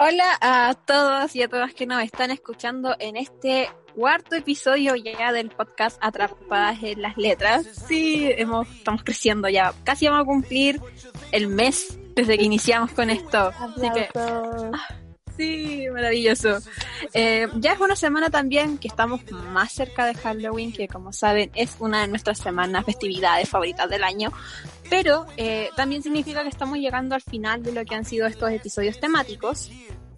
Hola a todos y a todas que nos están escuchando en este cuarto episodio ya del podcast Atrapadas en las Letras. Sí, hemos, estamos creciendo ya. Casi vamos a cumplir el mes desde que iniciamos con esto. Así que, ah, sí, maravilloso. Eh, ya es una semana también que estamos más cerca de Halloween, que como saben es una de nuestras semanas festividades favoritas del año. Pero eh, también significa que estamos llegando al final de lo que han sido estos episodios temáticos.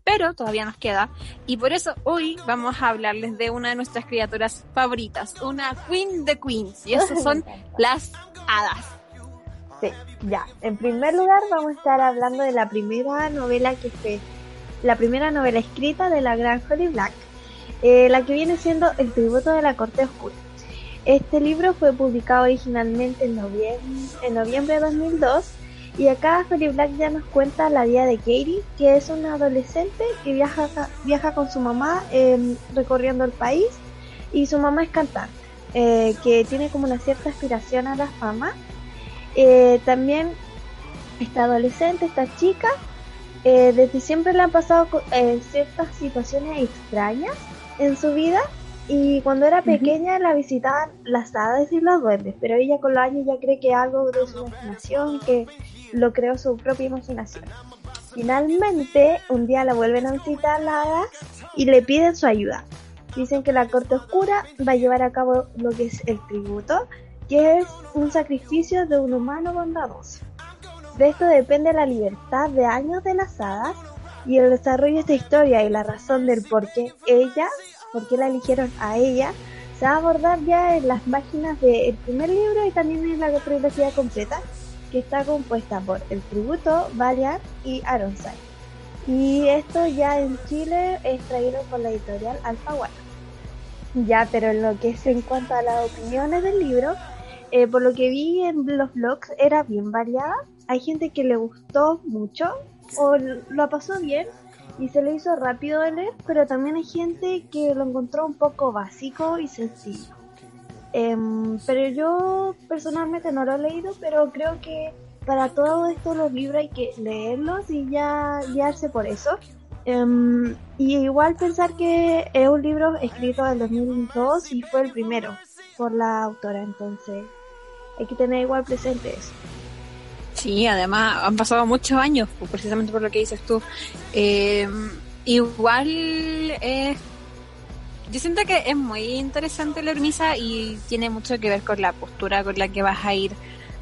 Pero todavía nos queda. Y por eso hoy vamos a hablarles de una de nuestras criaturas favoritas, una Queen de Queens. Y esas son las hadas. Sí, ya. En primer lugar vamos a estar hablando de la primera novela que fue la primera novela escrita de la gran Holly Black, eh, la que viene siendo El tributo de la Corte Oscura. Este libro fue publicado originalmente en noviembre, de 2002 y acá Holly Black ya nos cuenta la vida de Katie, que es una adolescente que viaja, viaja con su mamá eh, recorriendo el país y su mamá es cantante, eh, que tiene como una cierta aspiración a la fama. Eh, también esta adolescente, esta chica, eh, desde siempre le han pasado ciertas situaciones extrañas en su vida y cuando era pequeña la visitaban las hadas y los duendes, pero ella con los años ya cree que algo de su imaginación, que lo creó su propia imaginación. Finalmente, un día la vuelven a visitar las hadas y le piden su ayuda. Dicen que la corte oscura va a llevar a cabo lo que es el tributo, que es un sacrificio de un humano bondadoso. De esto depende la libertad de años de las hadas y el desarrollo de esta historia y la razón del por qué ella, por qué la eligieron a ella, se va a abordar ya en las páginas del primer libro y también en la trilogía completa, que está compuesta por El Tributo, Valiant y Aronside. Y esto ya en Chile es traído por la editorial Alfaguara. Ya, pero en lo que es en cuanto a las opiniones del libro, eh, por lo que vi en los blogs era bien variada. Hay gente que le gustó mucho o lo pasó bien y se le hizo rápido de leer, pero también hay gente que lo encontró un poco básico y sencillo. Em, pero yo personalmente no lo he leído, pero creo que para todo esto los libros hay que leerlos y ya guiarse por eso. Em, y igual pensar que es un libro escrito en 2002 y fue el primero por la autora, entonces hay que tener igual presente eso. Sí, además han pasado muchos años, pues, precisamente por lo que dices tú. Eh, igual es... Yo siento que es muy interesante la premisa y tiene mucho que ver con la postura con la que vas a ir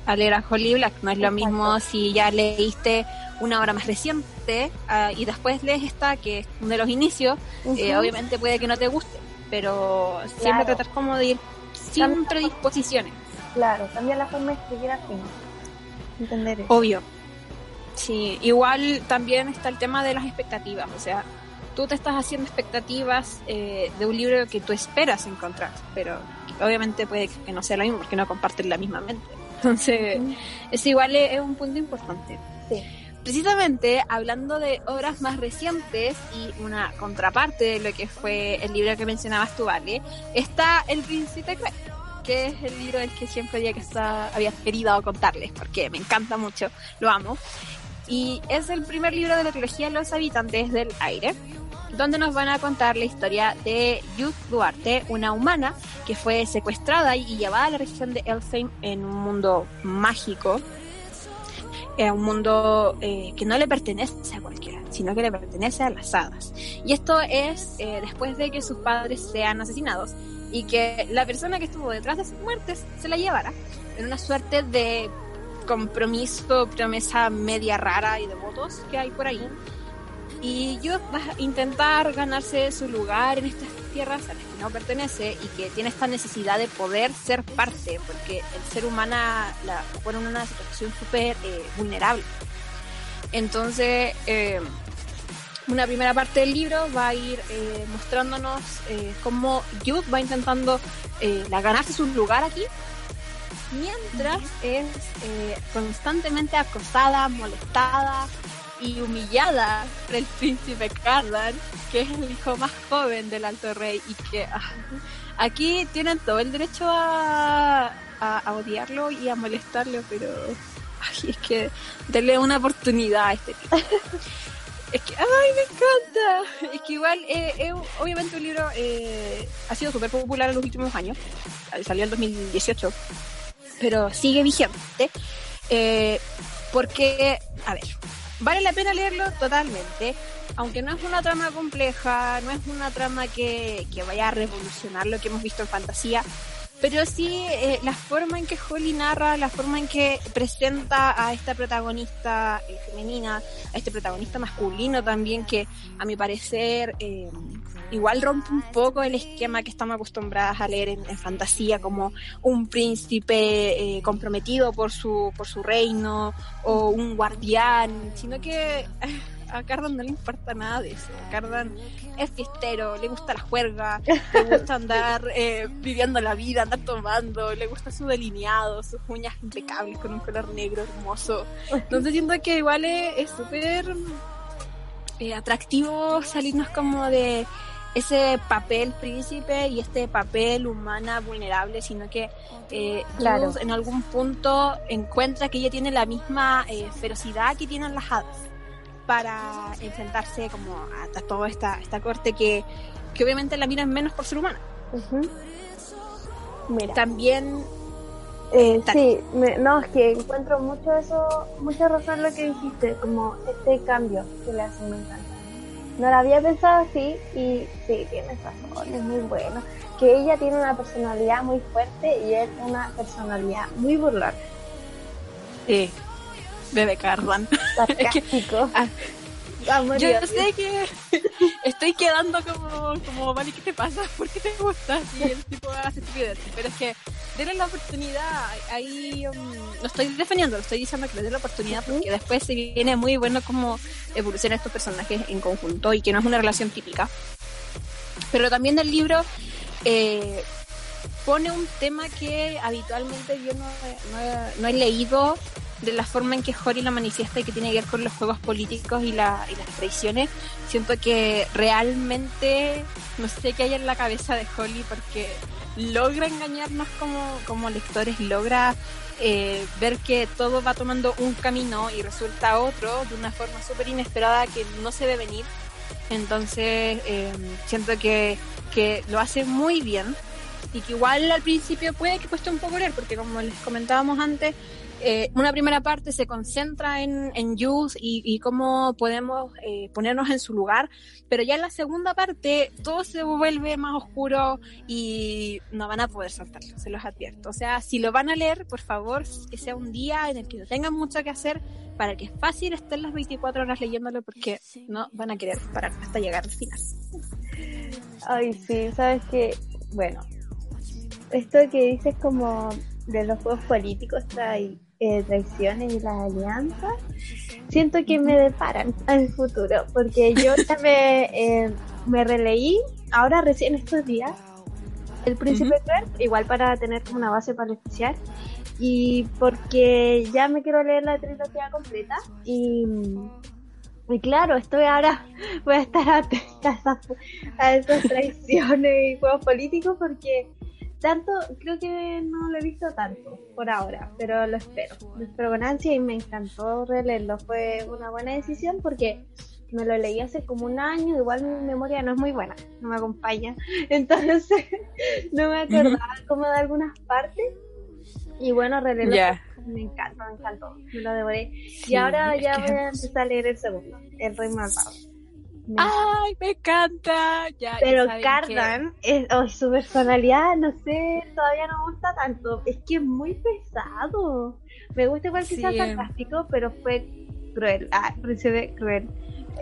a leer a Holly Black. No es lo mismo si ya leíste una obra más reciente ah, y después lees esta, que es uno de los inicios. eh, obviamente puede que no te guste, pero siempre tratar como de ir sin predisposiciones. Claro, también la forma de escribir fin. Entender eso. Obvio. Sí, igual también está el tema de las expectativas, o sea, tú te estás haciendo expectativas eh, de un libro que tú esperas encontrar, pero obviamente puede que no sea lo mismo porque no comparten la misma mente. Entonces, eso igual es, es un punto importante. Sí. Precisamente hablando de obras más recientes y una contraparte de lo que fue el libro que mencionabas tú, Vale, está El Príncipe Cruel, que es el libro del que siempre había, que está, había querido contarles, porque me encanta mucho, lo amo. Y es el primer libro de la trilogía Los Habitantes del Aire, donde nos van a contar la historia de Youth Duarte, una humana que fue secuestrada y llevada a la región de Elfheim en un mundo mágico, eh, un mundo eh, que no le pertenece a cualquiera, sino que le pertenece a las hadas. Y esto es eh, después de que sus padres sean asesinados y que la persona que estuvo detrás de sus muertes se la llevara en una suerte de compromiso, promesa media rara y de votos que hay por ahí. Y Youth va a intentar ganarse su lugar en estas tierras a las que no pertenece y que tiene esta necesidad de poder ser parte, porque el ser humano la pone en una situación súper eh, vulnerable. Entonces, eh, una primera parte del libro va a ir eh, mostrándonos eh, cómo Youth va intentando eh, la ganarse su lugar aquí, mientras es eh, constantemente acosada, molestada y humillada por el príncipe Cardan, que es el hijo más joven del Alto Rey y que ah, aquí tienen todo el derecho a, a, a odiarlo y a molestarlo, pero ay, es que darle una oportunidad a este tipo. Es que, ¡ay, me encanta! Es que igual, eh, eh, obviamente un libro eh, ha sido súper popular en los últimos años. Salió en 2018. Pero sigue vigente. Eh, porque, a ver, vale la pena leerlo totalmente. Aunque no es una trama compleja, no es una trama que, que vaya a revolucionar lo que hemos visto en fantasía. Pero sí, eh, la forma en que Holly narra, la forma en que presenta a esta protagonista eh, femenina, a este protagonista masculino también, que a mi parecer eh, igual rompe un poco el esquema que estamos acostumbradas a leer en, en fantasía, como un príncipe eh, comprometido por su, por su reino, o un guardián, sino que a Cardan no le importa nada de eso. Cardan es fiestero, le gusta la juerga, le gusta andar eh, viviendo la vida, andar tomando, le gusta su delineado, sus uñas impecables con un color negro hermoso. Entonces siento que igual es súper eh, atractivo salirnos como de ese papel príncipe y este papel humana vulnerable, sino que eh, Claro. En algún punto encuentra que ella tiene la misma eh, ferocidad que tienen las hadas para enfrentarse como a, toda esta, esta corte que, que obviamente la miran menos por ser humana. Ujú. Mira, También, eh, sí, me- no, es que encuentro mucho eso, mucha razón lo que dijiste, como este cambio que le hace, me encanta. No lo había pensado así y sí, tienes razón, es muy bueno. Que ella tiene una personalidad muy fuerte y él una personalidad muy burlona, eh, Bebe Cardan. sarcástico. Ah, Va a morir Yo así. sé que estoy quedando como, como, vale, ¿qué te pasa? ¿Por qué te gusta? Y el tipo hace estupideces. Pero es que denle la oportunidad. Ahí um, no estoy defendiendo, lo estoy diciendo que le den la oportunidad porque después se viene muy bueno como evolucionan estos personajes en conjunto y que no es una relación típica. Pero también el libro eh, pone un tema que habitualmente yo no, no he leído de la forma en que Holly lo manifiesta y que tiene que ver con los juegos políticos y, la, y las traiciones. Siento que realmente no sé qué hay en la cabeza de Holly porque logra engañarnos como, como lectores, logra eh, ver que todo va tomando un camino y resulta otro de una forma súper inesperada que no se ve venir. Entonces eh, siento que, que lo hace muy bien y que igual al principio puede que cueste un poco leer porque como les comentábamos antes eh, una primera parte se concentra en, en Jules y, y cómo podemos eh, ponernos en su lugar, pero ya en la segunda parte todo se vuelve más oscuro y no van a poder soltarlo, se los advierto. O sea, si lo van a leer, por favor, que sea un día en el que no tengan mucho que hacer para que es fácil estar las 24 horas leyéndolo porque no van a querer parar hasta llegar al final. Ay, sí, sabes que, bueno, esto que dices como de los juegos políticos, trai- eh, traiciones y las alianzas, siento que me deparan al futuro, porque yo ya me, eh, me releí, ahora recién estos días, El Príncipe Cruel, igual para tener como una base para el especial, y porque ya me quiero leer la trilogía completa, y... Y claro, estoy ahora, voy a estar atenta a esas, a esas traiciones y juegos políticos porque tanto, creo que no lo he visto tanto por ahora, pero lo espero. Lo espero con ansia y me encantó releerlo. Fue una buena decisión porque me lo leí hace como un año, igual mi memoria no es muy buena, no me acompaña. Entonces, no me acordaba como de algunas partes. Y bueno, releerlo me encantó, me encantó, me lo devoré. Sí, y ahora ya voy a empezar a leer el segundo, El Rey Malvado. Me ¡Ay, me encanta! Ya, pero Cardan, es, oh, su personalidad, no sé, todavía no me gusta tanto. Es que es muy pesado. Me gusta igual que sea Sí. sarcástico, pero fue cruel. Ah, príncipe cruel.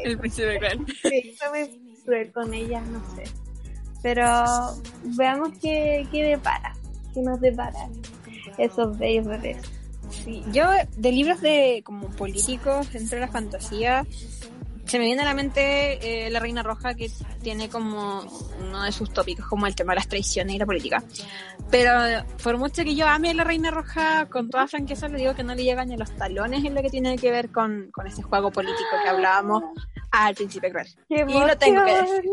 El príncipe cruel. Sí, fue muy cruel con ella, no sé. Pero veamos qué, qué depara, qué nos depara esos bellos bebés. Sí, yo de libros de como políticos dentro de la fantasía se me viene a la mente eh, La Reina Roja que tiene como uno de sus tópicos como el tema de las traiciones y la política. Pero por mucho que yo ame a La Reina Roja, con toda franqueza le digo que no le llegan ni los talones en lo que tiene que ver con, con ese juego político que hablábamos al Príncipe Cruel. ¡Qué Y lo tengo que decir.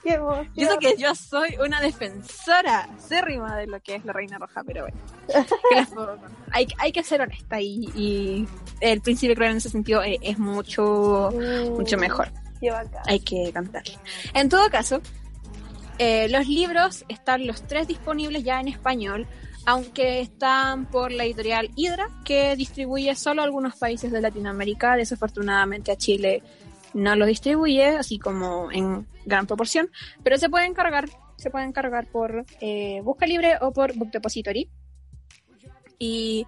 ¡Qué emoción! Yo sé que yo soy una defensora acérrima de lo que es la Reina Roja, pero bueno. hay, hay que ser honesta y, y el Príncipe Cruel en ese sentido eh, es mucho, Mm, mucho mejor. ¡Qué bacán! Hay que cantarle. En todo caso, eh, los libros están los tres disponibles ya en español, aunque están por la editorial Hydra, que distribuye solo algunos países de Latinoamérica. Desafortunadamente a Chile no lo distribuye, así como en gran proporción, pero se pueden cargar, se pueden cargar por eh, Busca Libre o por Book Depository. Y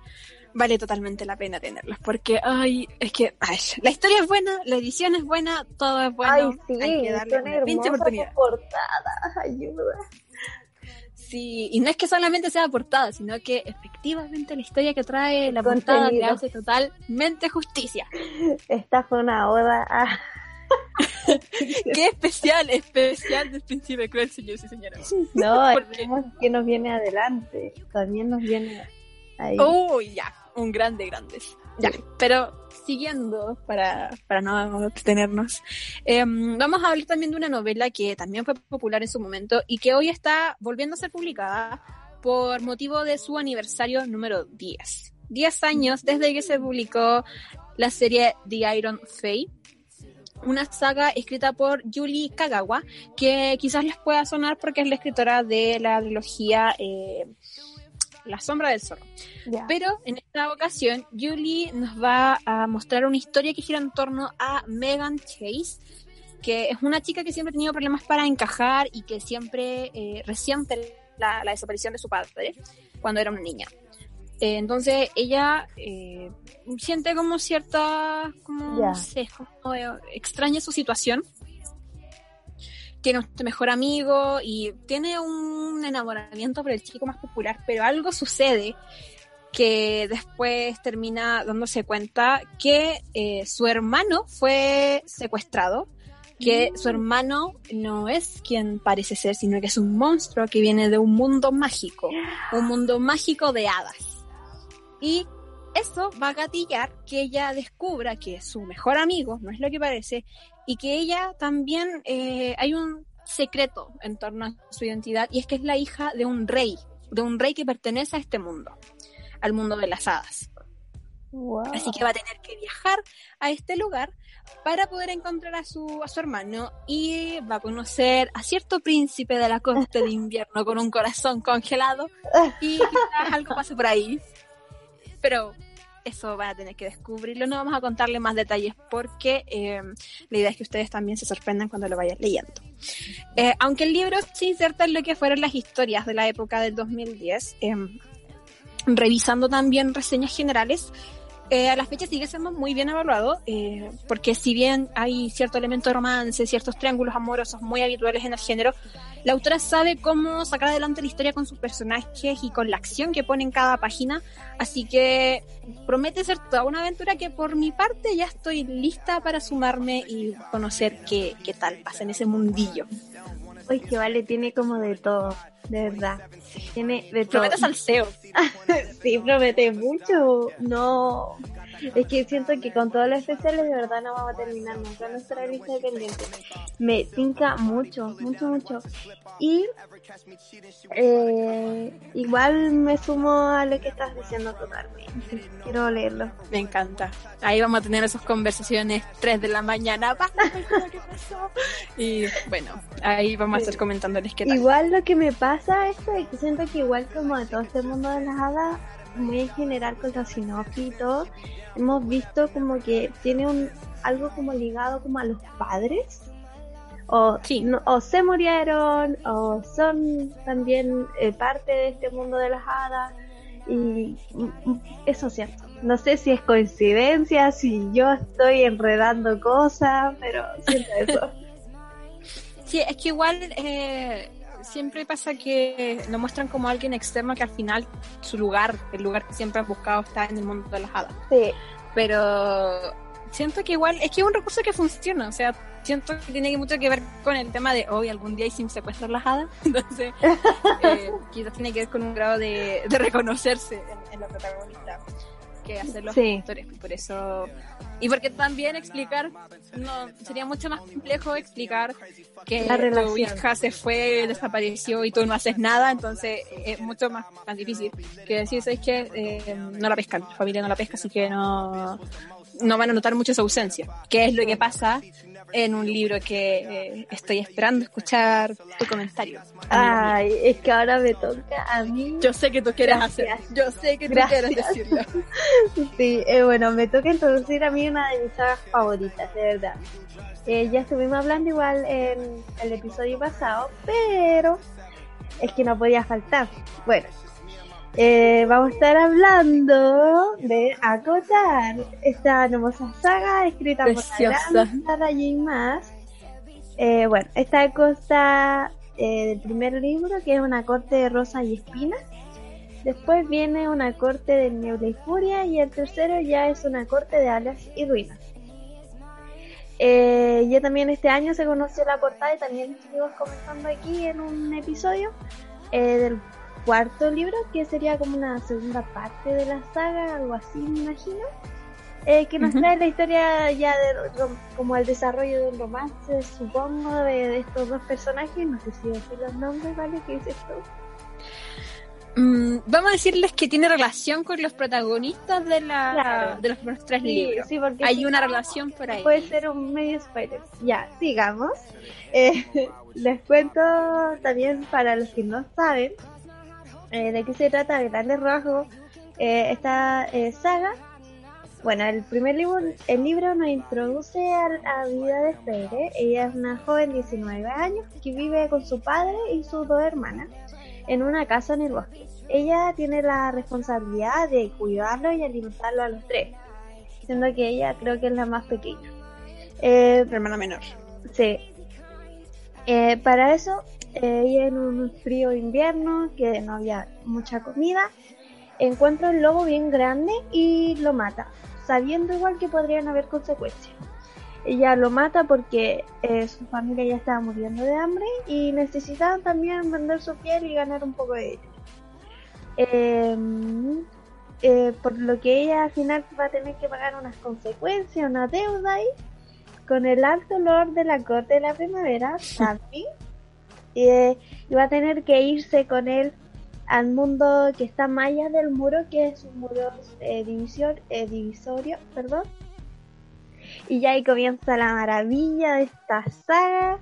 vale totalmente la pena tenerlos, porque ay, es que ay, la historia es buena, la edición es buena, todo es bueno, Ay, sí, hay que darle una pinche oportunidad. ayuda. Sí, y no es que solamente sea portada, sino que efectivamente la historia que trae la portada le hace totalmente justicia. Esta fue una oda a... Qué especial, especial del Príncipe Cruel, señores y señoras. No, que nos viene adelante. También nos viene ahí. Uy, ya, un grande, grandes. Ya, pero siguiendo, para, para no detenernos, em, vamos a hablar también de una novela que también fue popular en su momento y que hoy está volviendo a ser publicada por motivo de su aniversario número 10. 10 años desde que se publicó la serie The Iron Fey, una saga escrita por Yuli Kagawa, que quizás les pueda sonar porque es la escritora de la trilogía eh, La sombra del zorro. Pero en esta ocasión, Julie nos va a mostrar una historia que gira en torno a Megan Chase, que es una chica que siempre ha tenido problemas para encajar y que siempre eh, resiente la, la desaparición de su padre cuando era una niña. Eh, entonces ella eh, siente como cierta, como, no sé, como eh, extraña su situación. Tiene un mejor amigo y tiene un enamoramiento por el chico más popular, pero algo sucede que después termina dándose cuenta que eh, su hermano fue secuestrado, que su hermano no es quien parece ser, sino que es un monstruo que viene de un mundo mágico, un mundo mágico de hadas. Y eso va a gatillar que ella descubra que su mejor amigo no es lo que parece y que ella también eh, hay un secreto en torno a su identidad y es que es la hija de un rey, de un rey que pertenece a este mundo, al mundo de las hadas. Wow. Así que va a tener que viajar a este lugar para poder encontrar a su, a su hermano y va a conocer a cierto príncipe de la corte de invierno con un corazón congelado y quizás algo pase por ahí. Pero eso van a tener que descubrirlo. No vamos a contarle más detalles porque eh, la idea es que ustedes también se sorprendan cuando lo vayan leyendo. Eh, aunque el libro se inserta en lo que fueron las historias de la época del 2010, eh, revisando también reseñas generales, eh, a la fecha sigue siendo muy bien evaluado, eh, porque si bien hay cierto elemento de romance, ciertos triángulos amorosos muy habituales en el género, la autora sabe cómo sacar adelante la historia con sus personajes y con la acción que pone en cada página, así que promete ser toda una aventura que por mi parte ya estoy lista para sumarme y conocer qué, qué tal pasa en ese mundillo. Uy, que vale, tiene como de todo, de verdad. Tiene de todo. Promete salseo. Sí, promete mucho. No. Es que siento que con todos los especiales de verdad no vamos a terminar nunca nuestra lista de pendientes. Me tinca mucho, mucho, mucho. Y eh, igual me sumo a lo que estás diciendo totalmente. Quiero leerlo. Me encanta. Ahí vamos a tener esas conversaciones 3 de la mañana. "Va, ¿qué pasó?". Y bueno, ahí vamos a estar comentándoles qué tal. Igual lo que me pasa es que siento que igual como de todo este mundo de las hadas, muy en general con los sinopsis y todo, hemos visto como que tiene un algo como ligado como a los padres. O, Sí. no- o se murieron, o son también eh, parte de este mundo de las hadas. Y eso es cierto. no sé si es coincidencia, si yo estoy enredando cosas, pero siento eso. Sí, es que igual eh, siempre pasa que lo muestran como alguien externo que al final su lugar, el lugar que siempre han buscado está en el mundo de las hadas. Sí, Pero siento que igual es que es un recurso que funciona, o sea, siento que tiene mucho que ver con el tema de hoy algún día hicimos secuestrar las hadas, entonces eh, quizás tiene que ver con un grado de, de reconocerse en, en la protagonista que hacer los Sí. actores, por eso y porque también explicar no sería mucho más complejo explicar que La tu hija se fue, desapareció y tú no haces nada, entonces es mucho más, más difícil que decir, ¿sabes que eh, no la pescan, la familia no la pesca, así que no, no van a notar mucho esa ausencia, que es lo que pasa en un libro que eh, estoy esperando escuchar tu comentario. ay, es que ahora me toca a mí. Yo sé que tú quieres Gracias. hacer, yo sé que tú Gracias. quieres decirlo. Sí, eh, bueno, me toca introducir a mí una de mis sagas favoritas, de verdad. Eh, ya estuvimos hablando igual en el episodio pasado, pero es que no podía faltar. Bueno, eh, vamos a estar hablando de Acotar, esta hermosa saga escrita Preciosa. por la gran Sarah J. Maas. Eh, bueno, esta consta eh, del primer libro, que es una corte de rosas y espinas. Después viene una corte de niebla y furia y el tercero ya es una corte de alas y ruinas. Eh, ya también este año se conoció la portada y también estuvimos comentando aquí en un episodio del cuarto libro que sería como una segunda parte de la saga, algo así me imagino. eh, que nos trae la historia ya de como el desarrollo de un romance, supongo, de, de estos dos personajes. No sé si decir los nombres, ¿vale? ¿Qué dices tú? Mm, vamos a decirles que tiene relación con los protagonistas de la Claro. de los primeros tres Sí, libros. sí, porque Hay si una relación por ahí. Puede ser un medio spoiler. Ya, sigamos. Eh, les cuento también para los que no saben eh, de qué se trata a grandes rasgos eh, esta eh, saga. Bueno, el primer libro, el libro nos introduce a la vida de Freire. Ella es una joven de 19 años que vive con su padre y sus dos hermanas en una casa en el bosque. Ella tiene la responsabilidad de cuidarlo y alimentarlo a los tres, siendo que ella creo que es la más pequeña. Eh, hermana menor. Sí. Eh, para eso, eh, en un frío invierno, que no había mucha comida, encuentra un lobo bien grande y lo mata, sabiendo igual que podrían haber consecuencias. Ella lo mata porque eh, su familia ya estaba muriendo de hambre y necesitaban también vender su piel y ganar un poco de dinero. Eh, eh, por lo que ella al final va a tener que pagar unas consecuencias, una deuda ahí con el alto lord de la corte de la primavera, Sammy, y, eh, y va a tener que irse con él al mundo que está más allá del muro, que es un muro eh, divisor, eh, divisorio, perdón. Y ya ahí comienza la maravilla de esta saga,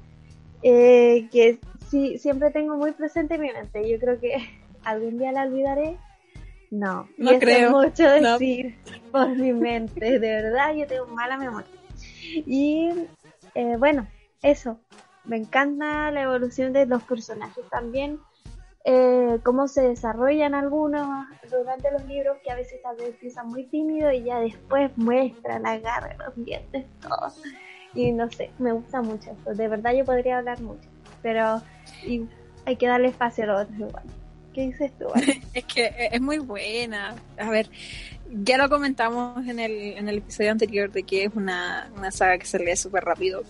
eh, que sí, siempre tengo muy presente en mi mente. Yo creo que algún día la olvidaré. No, y No eso creo. es mucho No. decir por mi mente, de verdad yo tengo mala memoria. Y eh, bueno, eso. Me encanta la evolución de los personajes también. eh, cómo se desarrollan algunos durante los libros que a veces tal vez empiezan muy tímido y ya después muestran la garra, los dientes, todo. Y no sé, me gusta mucho esto. De verdad yo podría hablar mucho, pero hay que darle espacio a los otros igual. ¿Qué dices tú? Es que eh, es muy buena. A ver, ya lo comentamos en el, en el episodio anterior de que es una, una saga que se lee súper rápido.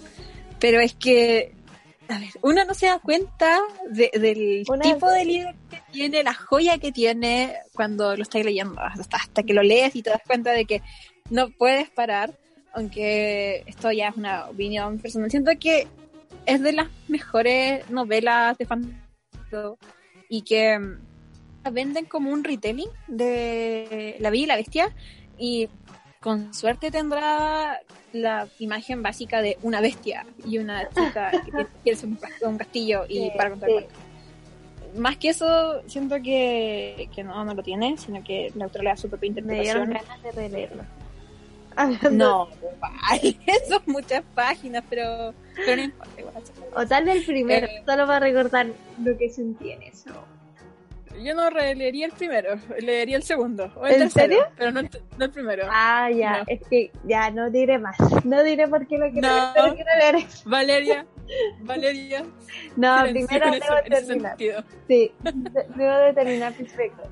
Pero es que, a ver, uno no se da cuenta de- del Una- tipo de libro que tiene, la joya que tiene cuando lo estás leyendo. Hasta, hasta que lo lees y te das cuenta de que no puedes parar. Aunque esto ya es una opinión personal. Siento que es de las mejores novelas de fantasía y que mm, venden como un retelling de La Bella y la Bestia y con suerte tendrá la imagen básica de una bestia y una chica que quiere ser un cas- un castillo y Sí, para contar sí. Más que eso, siento que, que no, no lo tiene, sino que da su propia Me dieron interpretación. ganas de releerlo. Hablando- No, vale, son muchas páginas, pero, pero no importa, igual. O tal vez el primero, Eh. solo para recordar lo que sentí en eso. Yo no releería el primero, leería el segundo. O el ¿En tercero, serio? Pero no el, no el primero. Ah, ya, No. es que ya no diré más. No diré por qué lo quiero, No. pero quiero leer. Valeria, Valeria. No, silencio primero debo ese terminar. Sí, de- debo de terminar perfecto.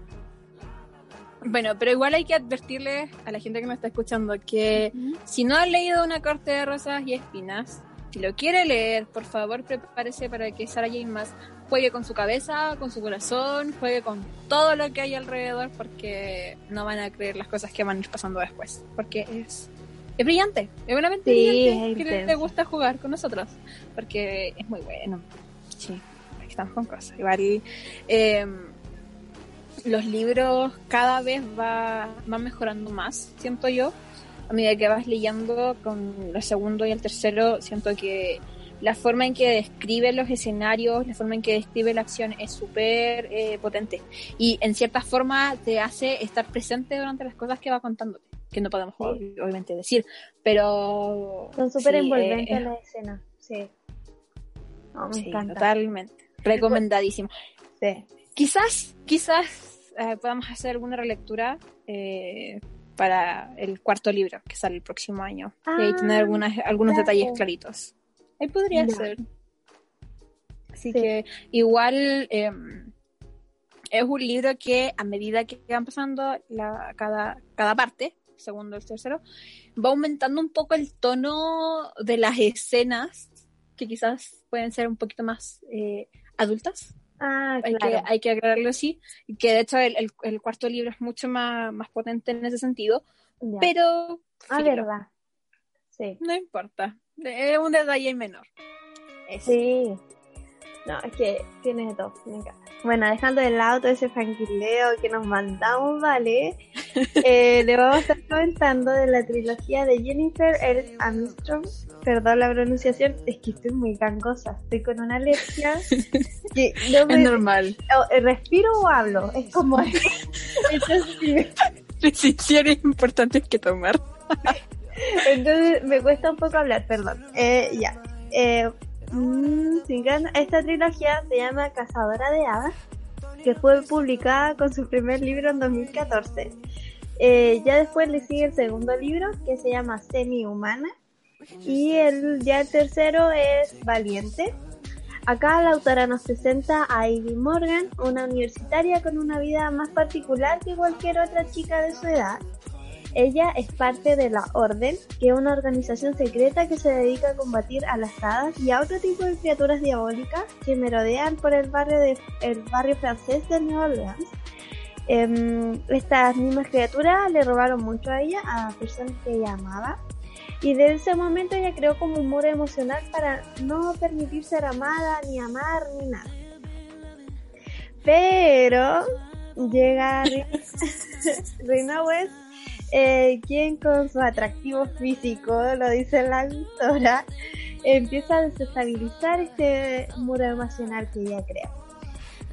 Bueno, pero igual hay que advertirle a la gente que nos está escuchando que si no ha leído Una corte de rosas y espinas, si lo quiere leer, por favor prepárese para que Sarah Jane Maas juegue con su cabeza, con su corazón, juegue con todo lo que hay alrededor, porque no van a creer las cosas que van a ir pasando después. Porque es, es brillante, es una mente Sí, brillante es que le, gusta jugar con nosotros, porque es muy bueno. Sí, aquí estamos con cosas. Igual. Eh, los libros cada vez va, van mejorando más, siento yo. A medida que vas leyendo con el segundo y el tercero, siento que la forma en que describe los escenarios, la forma en que describe la acción es súper eh, potente. Y en cierta forma te hace estar presente durante las cosas que va contándote, que no podemos Sí. obviamente decir, pero... Son súper sí, envolventes eh, las escenas. Sí. No, me sí, encanta. totalmente. Recomendadísimo. Sí. Quizás, quizás eh, podamos hacer alguna relectura eh, para el cuarto libro que sale el próximo año. y ahí Ah, tener algunas, algunos claro. detalles claritos. Ahí podría ser. Así Sí. que igual eh, es un libro que a medida que van pasando la, cada, cada parte, segundo el tercero, va aumentando un poco el tono de las escenas que quizás pueden ser un poquito más eh, adultas Ah, hay, claro. que, hay que aclararlo así, y que de hecho el, el- el cuarto libro es mucho más, más potente en ese sentido, Ya. pero Ah, filo, verdad. Sí. no importa, es un detalle menor. Eso. Sí. No, es que tiene de todo. Me encanta. Bueno, dejando de lado todo ese franquileo que nos mandamos, ¿vale? Eh, le vamos a estar comentando de la trilogía de Jennifer L. Armstrong. Perdón la pronunciación, es que estoy muy gangosa. Estoy con una alergia que no Es normal. o- eh, respiro o hablo. Es como. Entonces, Decisiones importantes que tomar. Entonces me cuesta un poco hablar, perdón. Eh, ya. Eh, mm, sin gan- esta trilogía se llama Cazadora de Hadas, que fue publicada con su primer libro en 2014. Eh, ya después le sigue el segundo libro, que se llama Semi-Humana, y el, ya el tercero es Valiente. Acá la autora nos presenta a Ivy Morgan, una universitaria con una vida más particular que cualquier otra chica de su edad. Ella es parte de la Orden, que es una organización secreta que se dedica a combatir a las hadas y a otro tipo de criaturas diabólicas que merodean por el barrio de el barrio francés de Nueva Orleans. Em, estas mismas criaturas le robaron mucho a ella, a personas que ella amaba. Y desde ese momento ella creó como un muro emocional para no permitir ser amada, ni amar, ni nada. Pero llega Reina West eh, quien con su atractivo físico, lo dice la autora, empieza a desestabilizar este muro emocional que ella crea.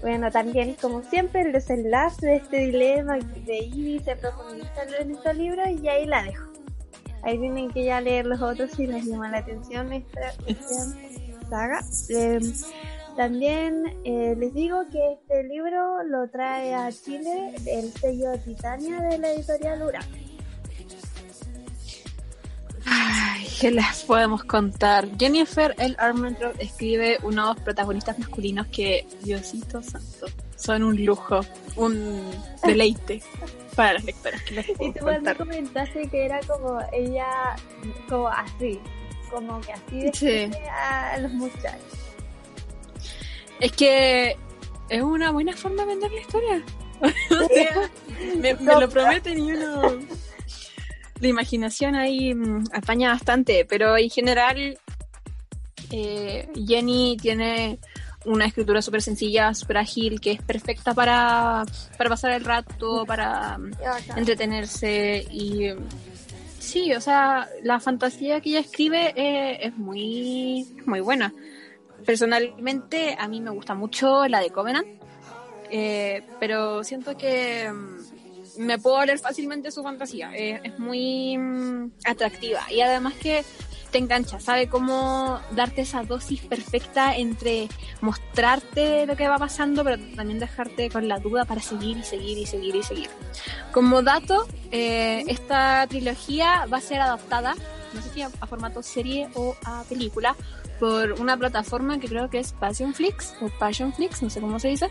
Bueno, también, como siempre, el desenlace de este dilema de Ivy se profundiza en estos libros y ahí la dejo. Ahí tienen que ya leer los otros si les llama la atención esta, saga. Eh, también eh, les digo que este libro lo trae a Chile el sello Titania de la editorial Ura. Ay, ¿qué les podemos contar? Jennifer L. Armentrout escribe unos protagonistas masculinos que, Diosito santo, son un lujo, un deleite para las lectoras. ¿Qué les Y tú contar? comentaste que era como ella, como así, como que así Sí. a los muchachos. Es que es una buena forma de vender la historia. o sea, me, me lo prometen y uno... La imaginación ahí mm, apaña bastante, pero en general eh, Jenny tiene una escritura súper sencilla, súper ágil, que es perfecta para, para pasar el rato, para mm, Qué bacán. entretenerse y mm, sí, o sea, la fantasía que ella escribe eh, es muy, muy buena. Personalmente a mí me gusta mucho la de Covenant, eh, pero siento que mm, me puedo leer fácilmente su fantasía, eh, es muy mm, atractiva y además que te engancha, sabe cómo darte esa dosis perfecta entre mostrarte lo que va pasando, pero también dejarte con la duda para seguir y seguir y seguir y seguir. Como dato, eh, esta trilogía va a ser adaptada, no sé si a, a formato serie o a película, por una plataforma que creo que es Passionflix o Passionflix, no sé cómo se dice,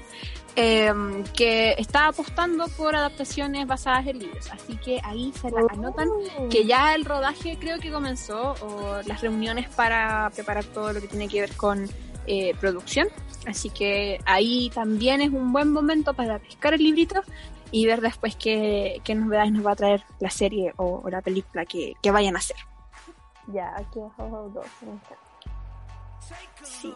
eh, que está apostando por adaptaciones basadas en libros. Así que ahí se la anotan que ya el rodaje creo que comenzó o las reuniones para preparar todo lo que tiene que ver con eh, producción. Así que ahí también es un buen momento para pescar el librito y ver después qué, qué novedades nos va a traer la serie o, o la película que, que vayan a hacer. Ya, aquí abajo dos. Sí.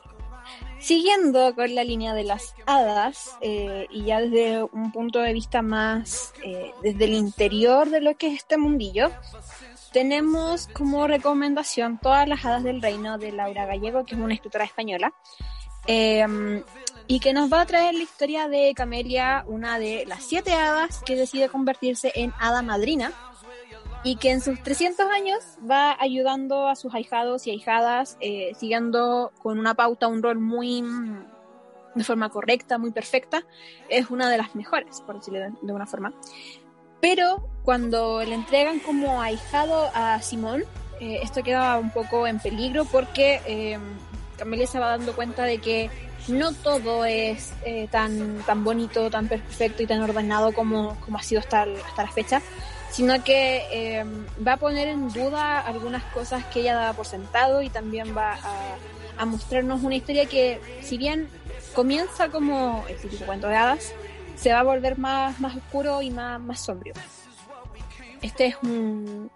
Siguiendo con la línea de las hadas, eh, y ya desde un punto de vista más eh, desde el interior de lo que es este mundillo, tenemos como recomendación todas las hadas del reino de Laura Gallego, que es una escritora española, eh, y que nos va a traer la historia de Camelia, una de las siete hadas que decide convertirse en hada madrina y que en sus 300 años va ayudando a sus ahijados y ahijadas, eh, siguiendo con una pauta, un rol muy mm, de forma correcta, muy perfecta, es una de las mejores, por decirlo de, una forma. Pero cuando le entregan como ahijado a Simón, eh, esto queda un poco en peligro porque eh, Camelia se va dando cuenta de que no todo es eh, tan, tan bonito, tan perfecto y tan ordenado como, como ha sido hasta, hasta la fecha, sino que eh, va a poner en duda algunas cosas que ella daba por sentado y también va a, mostrarnos una historia que, si bien comienza como el típico cuento de hadas, se va a volver más, más oscuro y más, más sombrío. Este es un,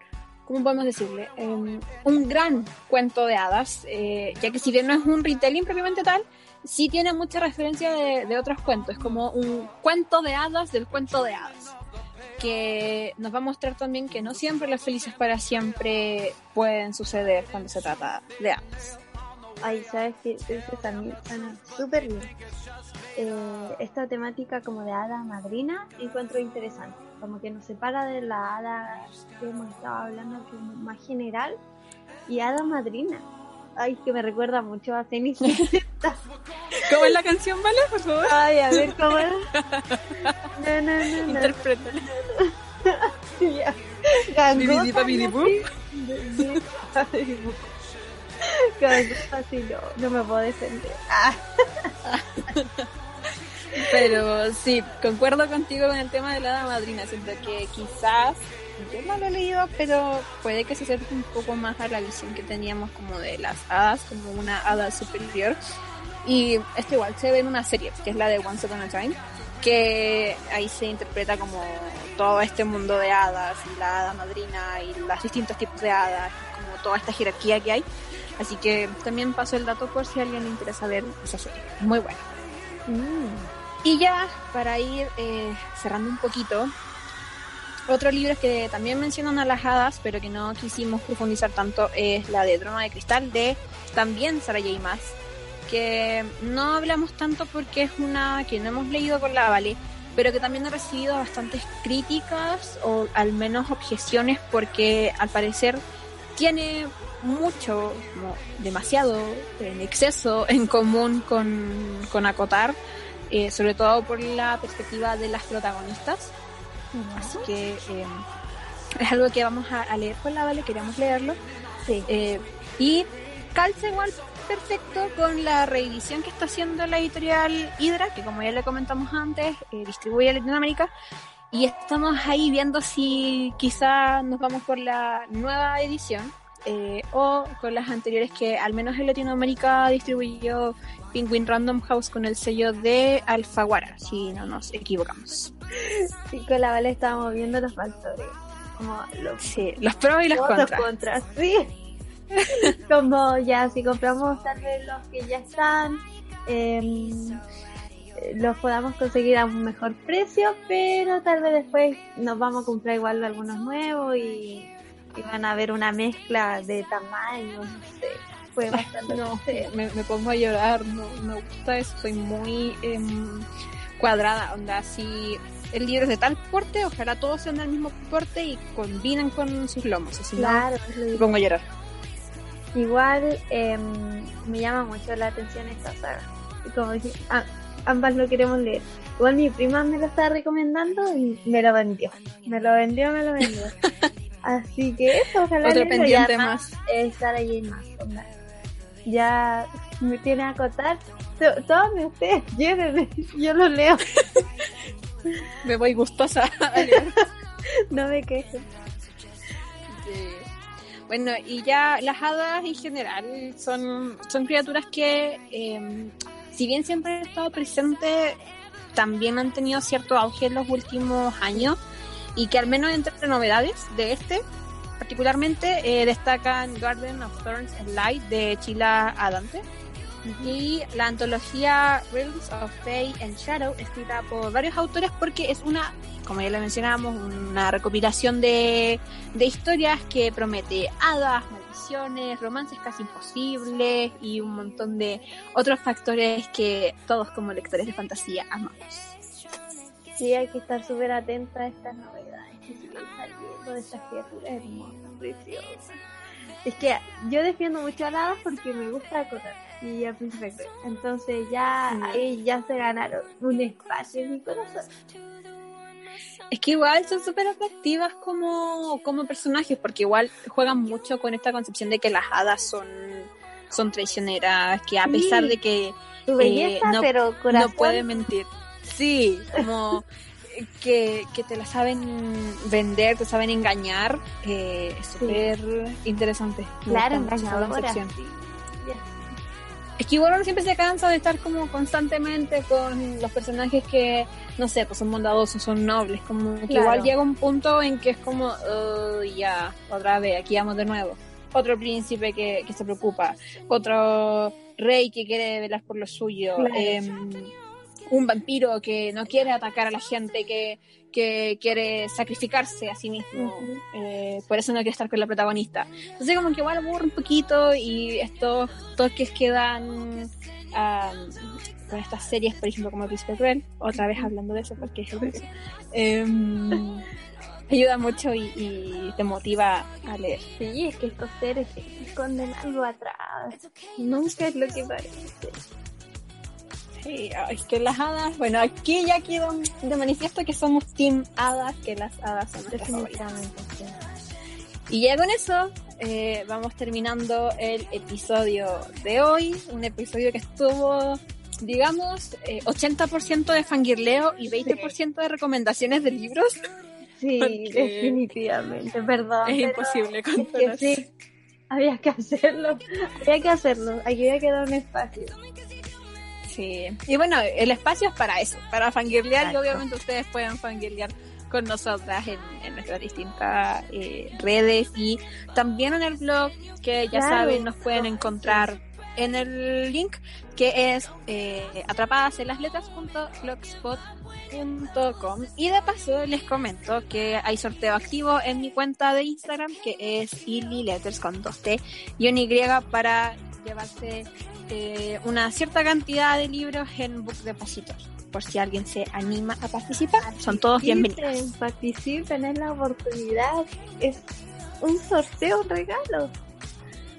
¿cómo podemos decirle? Eh, un gran cuento de hadas, eh, ya que si bien no es un retelling propiamente tal, sí tiene mucha referencia de, de otros cuentos, es como un cuento de hadas del cuento de hadas, que nos va a mostrar también que no siempre las felices para siempre pueden suceder cuando se trata de hadas. Ay, sabes que ese también suena súper bien. Eh, esta temática como de hada madrina encuentro interesante. Como que nos separa de la hada que hemos estado hablando, que es más general, y hada madrina. Ay, que me recuerda mucho a Cenicienta. ¿Cómo es la canción, vale? Por favor. Ay, a ver cómo era. No, no, no. Interprétala. Ya. Gangosa, Bibidi babidi ¿no? bum. Bibidi babidi bum. Gangosa, sí, no, no me puedo defender. Ah. Pero sí, concuerdo contigo con el tema de la hada madrina. Siento que quizás, yo no lo he leído, pero puede que se acerque un poco más a la visión que teníamos como de las hadas, como una hada superior. Y esto igual se ve en una serie, que es la de Once Upon a Time, que ahí se interpreta como todo este mundo de hadas y la hada madrina y los distintos tipos de hadas, como toda esta jerarquía que hay. Así que también paso el dato por si a alguien le interesa ver esa serie. Muy buena. Mm. Y ya, para ir eh, cerrando un poquito, otros libros que también mencionan a las hadas, pero que no quisimos profundizar tanto, es la de Trono de Cristal, de también Sarah J. Maas, que no hablamos tanto porque es una que no hemos leído con la Vale, pero que también ha recibido bastantes críticas o al menos objeciones porque al parecer tiene mucho, como demasiado, en exceso en común con, con Acotar, eh, sobre todo por la perspectiva de las protagonistas. Así que eh, es algo que vamos a, a leer con la Vale, queremos leerlo. Sí. Eh, y calza igual perfecto con la reedición que está haciendo la editorial Hydra, que como ya le comentamos antes, eh, distribuye a Latinoamérica. Y estamos ahí viendo si quizá nos vamos por la nueva edición eh, o con las anteriores que al menos en Latinoamérica distribuyó Penguin Random House con el sello de Alfaguara, si no nos equivocamos. Sí, con la Vale estábamos viendo los factores. Como los Sí, los pros y los contras. contras, sí. como ya, si compramos tal vez los que ya están, em, eh, los podamos conseguir a un mejor precio, pero tal vez después nos vamos a comprar igual algunos nuevos y, y van a haber una mezcla de tamaños, no sé. Fue bastante No, me, me pongo a llorar, no me gusta eso, soy muy em, cuadrada, onda, si el libro es de tal porte, ojalá todos sean del mismo porte y combinen con sus lomos, así no, Claro, lo me pongo a llorar. Igual em, me llama mucho la atención esta saga. Y como dije, ah, ambas lo queremos leer. Igual mi prima me lo estaba recomendando y me lo vendió. Me lo vendió, me lo vendió. Así que eso, ojalá Otro pendiente eh, estar allí más. onda. Ya me tiene a. To- Todos ustedes quieren, yo lo leo. Me voy gustosa. No me quejo. Sí. Bueno, y ya las hadas en general son, son criaturas que, eh, si bien siempre han estado presentes, también han tenido cierto auge en los últimos años y que al menos entre novedades de este, particularmente eh, destacan Garden of Thorns and Light de Chila Adante y la antología Realms of Fate and Shadow escrita por varios autores porque es una, como ya lo mencionábamos, una recopilación de, de historias que promete hadas, maldiciones, romances casi imposibles y un montón de otros factores que todos como lectores de fantasía amamos. Sí, hay que estar súper atento a estas novedades que siguen saliendo de estas criaturas hermosas, preciosas. Es que yo defiendo mucho a hada porque me gusta acotar y a Cruel. Entonces ya ahí ya se ganaron un espacio en mi corazón. Es que igual son súper atractivas como, como personajes, porque igual juegan mucho con esta concepción de que las hadas son, son traicioneras, que a Sí. pesar de que Tu belleza, no- pero corazón. no puede mentir. Sí, como que, que te la saben vender, te saben engañar, eh, es súper interesante. Me Claro, engañadora. sí. Es que igual uno siempre se cansa de estar como constantemente con los personajes que, no sé, pues son bondadosos, son nobles, como que Claro. igual llega un punto en que es como, "Oh, ya, otra vez, aquí vamos de nuevo. Otro príncipe que, que se preocupa, otro rey que quiere velar por lo suyo, Claro. em, un vampiro que no quiere atacar a la gente, que, que quiere sacrificarse a sí mismo, Ujú. eh, por eso no quiere estar con la protagonista. Entonces como que igual aburre un poquito y estos toques que dan am, con estas series, por ejemplo, como Príncipe Cruel, otra vez hablando de eso porque es hermoso, em, ayuda mucho y, y te motiva a leer. Sí, es que estos seres esconden algo atrás. Nunca es lo que parece. Ay, que las hadas, bueno, aquí ya quedó de manifiesto que somos team hadas, que las hadas son. Definitivamente. Y ya con eso eh, vamos terminando el episodio de hoy, un episodio que estuvo, digamos, eh, 80% de fangirleo y 20% de recomendaciones de libros. Sí, definitivamente, perdón. es imposible controlar. sí, había que hacerlo, había que hacerlo, aquí había que dar un espacio. Sí. Y bueno, el espacio es para eso, para fangirlear y obviamente ustedes pueden fangirlear con nosotras en, en nuestras distintas eh, redes y también en el blog que ya Claro. saben nos pueden encontrar en el link que es eh, atrapadas en las letras.blogspot.com y de paso les comento que hay sorteo activo en mi cuenta de Instagram que es Illy Letters con 2T y un Y para llevarse eh, una cierta cantidad de libros en Book Depositor por si alguien se anima a participar son todos bienvenidos Participen, Participen, es la oportunidad, es un sorteo, un regalo.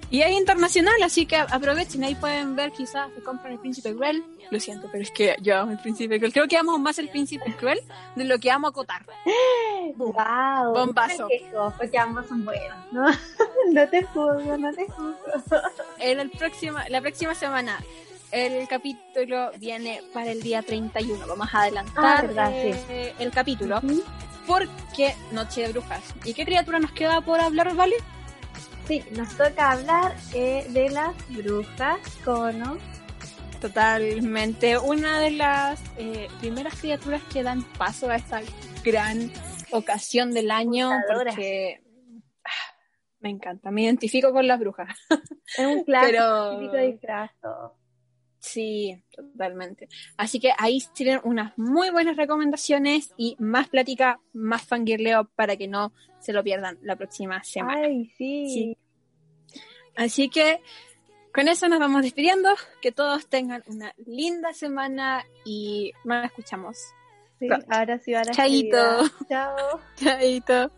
Y es internacional, así que aprovechen, ahí pueden ver quizás se compran el Príncipe Cruel. Lo siento, pero es que yo amo el Príncipe Cruel. Creo que amo más el Príncipe Cruel de lo que amo acotar. Wow, Bombazo. Porque ambos son buenos, ¿no? no te juzgo, no te juzgo. En el próximo, la próxima semana el capítulo viene para el día 31. Vamos a adelantar Ah, verdad, eh, el capítulo Ujú. porque Noche de Brujas. ¿Y qué criatura nos queda por hablar, vale? Sí, nos toca hablar eh, de las brujas, ¿cómo no? Totalmente. Una de las eh, primeras criaturas que dan paso a esta gran ocasión del año porque me encanta, me identifico con las brujas. Es un clásico Pero- típico disfraz. Sí, totalmente. Así que ahí tienen unas muy buenas recomendaciones y más plática, más fangirleo para que no se lo pierdan la próxima semana. Ay, sí. Sí. Así que con eso nos vamos despidiendo. Que todos tengan una linda semana y nos escuchamos. Sí, Pronto. ahora sí van a Chaito. Chao. Chaito.